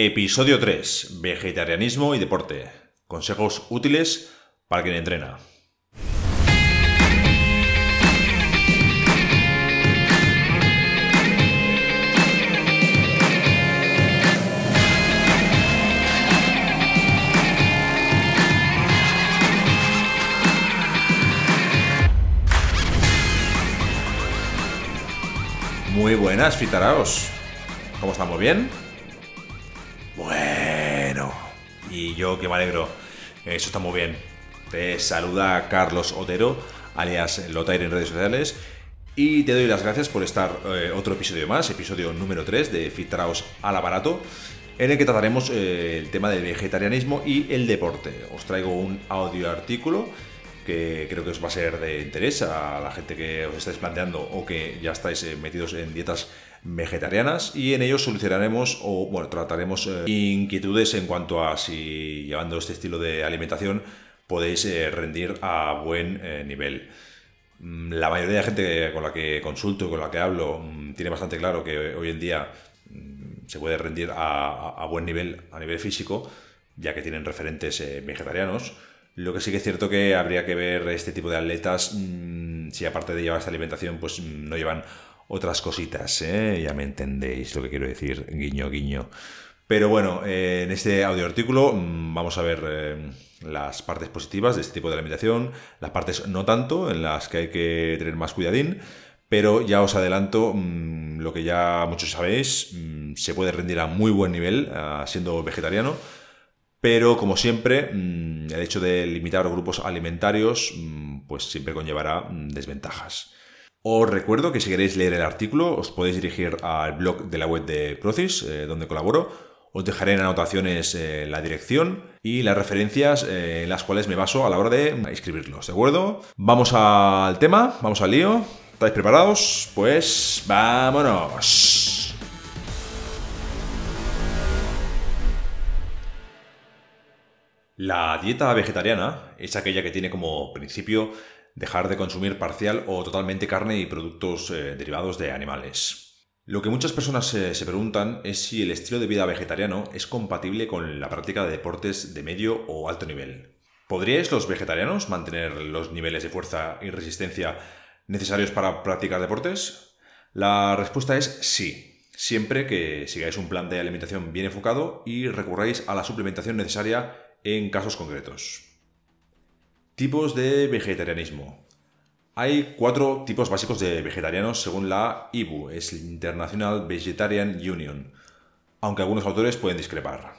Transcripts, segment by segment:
Episodio 3. Vegetarianismo y deporte. Consejos útiles para quien entrena. Muy buenas, fitaraos. ¿Cómo estamos? ¿Bien? Bueno, y yo que me alegro. Eso está muy bien. Te saluda Carlos Otero, alias Lotair en redes sociales. Y te doy las gracias por estar eh, otro episodio más, episodio número 3 de Fitraos al aparato, en el que trataremos eh, el tema del vegetarianismo y el deporte. Os traigo un audio artículo que creo que os va a ser de interés a la gente que os estáis planteando o que ya estáis eh, metidos en dietas vegetarianas y en ellos solucionaremos o bueno, trataremos eh, inquietudes en cuanto a si llevando este estilo de alimentación podéis eh, rendir a buen nivel. Mm, la mayoría de gente con la que consulto y con la que hablo mm, tiene bastante claro que hoy en día mm, se puede rendir a, buen nivel a nivel físico, ya que tienen referentes vegetarianos lo que sí que es cierto que habría que ver este tipo de atletas si aparte de llevar esta alimentación, pues no llevan otras cositas, ¿eh? ya me entendéis lo que quiero decir, guiño, guiño. Pero bueno, eh, en este audio artículo mm, vamos a ver eh, las partes positivas de este tipo de alimentación, las partes no tanto, en las que hay que tener más cuidadín, pero ya os adelanto lo que ya muchos sabéis, se puede rendir a muy buen nivel siendo vegetariano pero como siempre, mm, el hecho de limitar grupos alimentarios mm, pues siempre conllevará mm, desventajas. Os recuerdo que si queréis leer el artículo os podéis dirigir al blog de la web de Procis, eh, donde colaboro. Os dejaré en anotaciones eh, la dirección y las referencias eh, en las cuales me baso a la hora de escribirlos, ¿de acuerdo? Vamos al tema, vamos al lío. ¿Estáis preparados? Pues vámonos. La dieta vegetariana es aquella que tiene como principio dejar de consumir parcial o totalmente carne y productos eh, derivados de animales. Lo que muchas personas eh, se preguntan es si el estilo de vida vegetariano es compatible con la práctica de deportes de medio o alto nivel. ¿Podríais los vegetarianos mantener los niveles de fuerza y resistencia necesarios para practicar deportes? La respuesta es sí, siempre que sigáis un plan de alimentación bien enfocado y recurráis a la suplementación necesaria en casos concretos. Tipos de vegetarianismo. Hay cuatro tipos básicos de vegetarianos según la IBU, es International Vegetarian Union, aunque algunos autores pueden discrepar.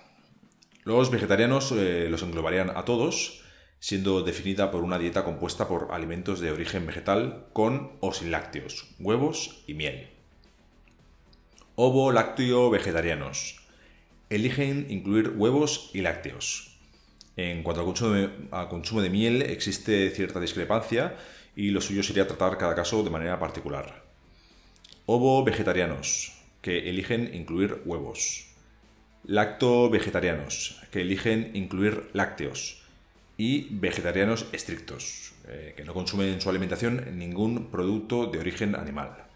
Los vegetarianos eh, los englobarían a todos, siendo definida por una dieta compuesta por alimentos de origen vegetal con o sin lácteos, huevos y miel. Ovo-lácteo vegetarianos. Eligen incluir huevos y lácteos. En cuanto al consumo, de, miel, existe cierta discrepancia y lo suyo sería tratar cada caso de manera particular. Ovo vegetarianos, que eligen incluir huevos. Lacto vegetarianos, que eligen incluir lácteos. Y vegetarianos estrictos, eh, que no consumen en su alimentación ningún producto de origen animal.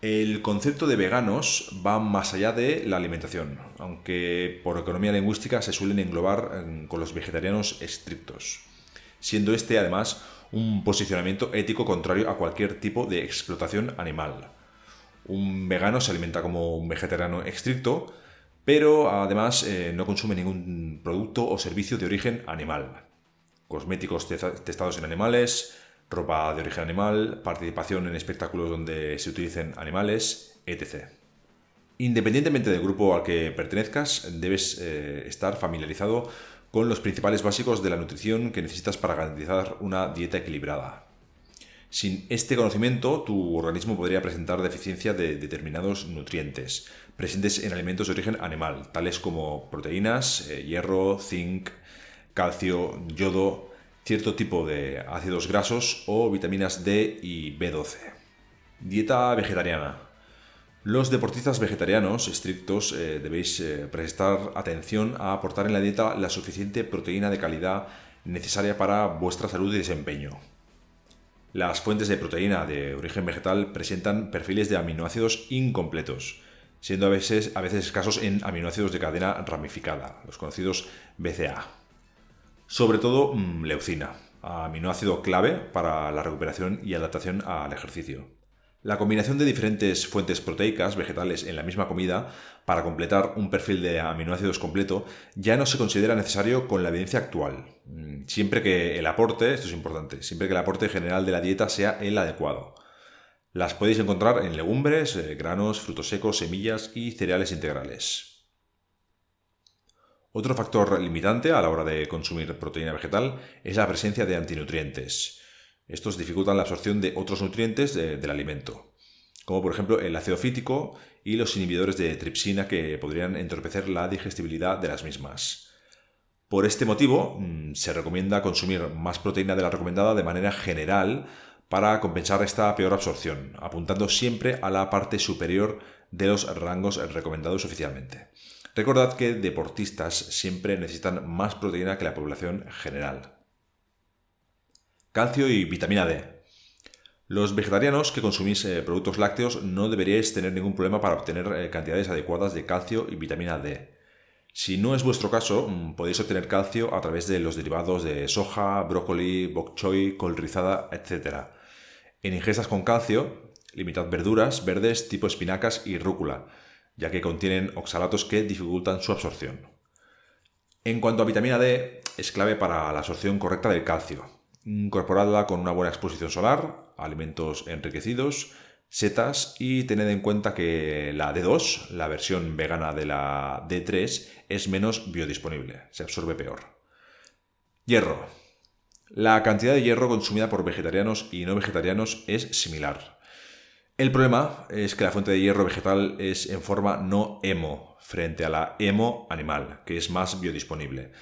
El concepto de veganos va más allá de la alimentación, aunque por economía lingüística se suelen englobar eh, con los vegetarianos estrictos, siendo este además un posicionamiento ético contrario a cualquier tipo de explotación animal. Un vegano se alimenta como un vegetariano estricto, pero además eh, no consume ningún producto o servicio de origen animal. Cosméticos testados en animales, ropa de origen animal, participación en espectáculos donde se utilicen animales, etc. Independientemente del grupo al que pertenezcas, debes eh, estar familiarizado con los principales básicos de la nutrición que necesitas para garantizar una dieta equilibrada. Sin este conocimiento, tu organismo podría presentar deficiencia de determinados nutrientes presentes en alimentos de origen animal, tales como proteínas, eh, hierro, zinc, calcio, yodo, cierto tipo de ácidos grasos o vitaminas D y B12. Dieta vegetariana. Los deportistas vegetarianos estrictos eh, debéis eh, prestar atención a aportar en la dieta la suficiente proteína de calidad necesaria para vuestra salud y desempeño. Las fuentes de proteína de origen vegetal presentan perfiles de aminoácidos incompletos, siendo a veces, a veces escasos en aminoácidos de cadena ramificada, los conocidos BCA. Sobre todo mm, leucina, aminoácido clave para la recuperación y adaptación al ejercicio. La combinación de diferentes fuentes proteicas vegetales en la misma comida para completar un perfil de aminoácidos completo ya no se considera necesario con la evidencia actual. Mm, siempre que el aporte, esto es importante, siempre que el aporte general de la dieta sea el adecuado. Las podéis encontrar en legumbres, eh, granos, frutos secos, semillas y cereales integrales. Otro factor limitante a la hora de consumir proteína vegetal es la presencia de antinutrientes. Estos dificultan la absorción de otros nutrientes del alimento, como por ejemplo el ácido fítico y los inhibidores de tripsina que podrían entorpecer la digestibilidad de las mismas. Por este motivo, mm, se recomienda consumir más proteína de la recomendada de manera general para compensar esta peor absorción, apuntando siempre a la parte superior de los rangos recomendados oficialmente. Recordad que deportistas siempre necesitan más proteína que la población general calcio y vitamina D. Los vegetarianos que consumís eh, productos lácteos no deberíais tener ningún problema para obtener eh, cantidades adecuadas de calcio y vitamina D. Si no es vuestro caso, mm, podéis obtener calcio a través de los derivados de soja, brócoli, bok choy, col rizada, etc. En ingestas con calcio, limitad verduras verdes tipo espinacas y rúcula, ya que contienen oxalatos que dificultan su absorción. En cuanto a vitamina D, es clave para la absorción correcta del calcio, incorporadla con una buena exposición solar, alimentos enriquecidos, setas y tened en cuenta que la D2, la versión vegana de la D3, es menos biodisponible, se absorbe peor. Hierro. La cantidad de hierro consumida por vegetarianos y no vegetarianos es similar. El problema es que la fuente de hierro vegetal es en forma no hemo frente a la hemo animal, que es más biodisponible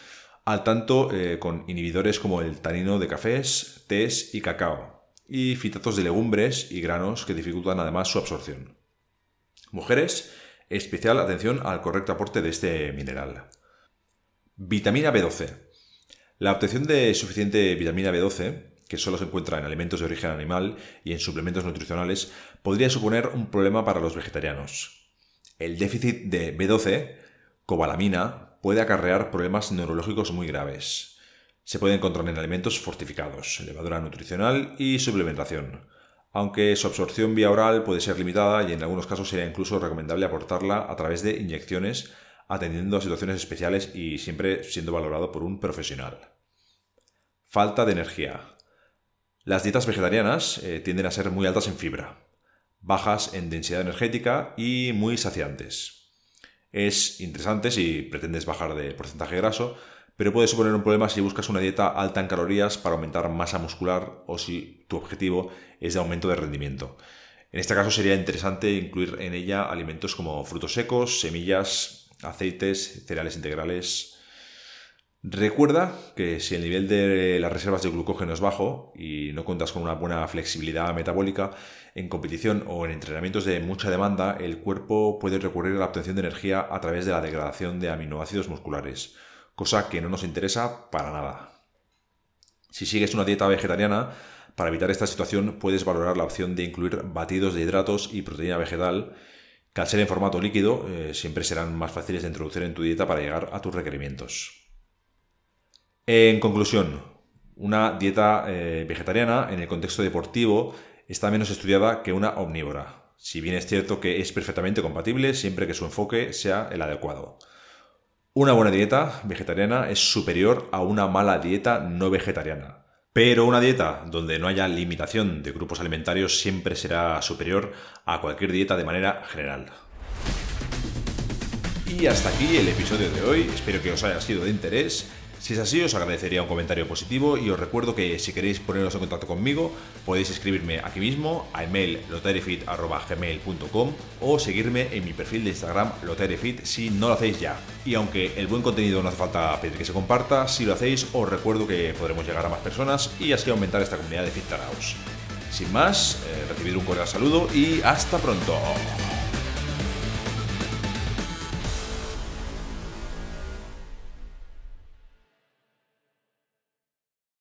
al tanto eh, con inhibidores como el tanino de cafés, tés y cacao, y fitatos de legumbres y granos que dificultan además su absorción. Mujeres, especial atención al correcto aporte de este mineral. Vitamina B12. La obtención de suficiente vitamina B12, que solo se encuentra en alimentos de origen animal y en suplementos nutricionales, podría suponer un problema para los vegetarianos. El déficit de B12, cobalamina, puede acarrear problemas neurológicos muy graves. Se puede encontrar en alimentos fortificados, levadura nutricional y suplementación, aunque su absorción vía oral puede ser limitada y en algunos casos sería incluso recomendable aportarla a través de inyecciones atendiendo a situaciones especiales y siempre siendo valorado por un profesional. Falta de energía. Las dietas vegetarianas eh, tienden a ser muy altas en fibra, bajas en densidad energética y muy saciantes es interesante si pretendes bajar de porcentaje graso, pero puede suponer un problema si buscas una dieta alta en calorías para aumentar masa muscular o si tu objetivo es de aumento de rendimiento. En este caso sería interesante incluir en ella alimentos como frutos secos, semillas, aceites, cereales integrales, Recuerda que si el nivel de las reservas de glucógeno es bajo y no cuentas con una buena flexibilidad metabólica, en competición o en entrenamientos de mucha demanda, el cuerpo puede recurrir a la obtención de energía a través de la degradación de aminoácidos musculares, cosa que no nos interesa para nada. Si sigues una dieta vegetariana, para evitar esta situación puedes valorar la opción de incluir batidos de hidratos y proteína vegetal, que al ser en formato líquido eh, siempre serán más fáciles de introducir en tu dieta para llegar a tus requerimientos. En conclusión, una dieta eh, vegetariana en el contexto deportivo está menos estudiada que una omnívora, si bien es cierto que es perfectamente compatible siempre que su enfoque sea el adecuado. Una buena dieta vegetariana es superior a una mala dieta no vegetariana. Pero una dieta donde no haya limitación de grupos alimentarios siempre será superior a cualquier dieta de manera general. Y hasta aquí el episodio de hoy, espero que os haya sido de interés. Si es así, os agradecería un comentario positivo y os recuerdo que si queréis poneros en contacto conmigo, podéis escribirme aquí mismo a email lotarifit.gmail.com o seguirme en mi perfil de Instagram lotarifit si no lo hacéis ya. Y aunque el buen contenido no hace falta pedir que se comparta, si lo hacéis os recuerdo que podremos llegar a más personas y así aumentar esta comunidad de Fit Sin más, eh, un cordial saludo y hasta pronto.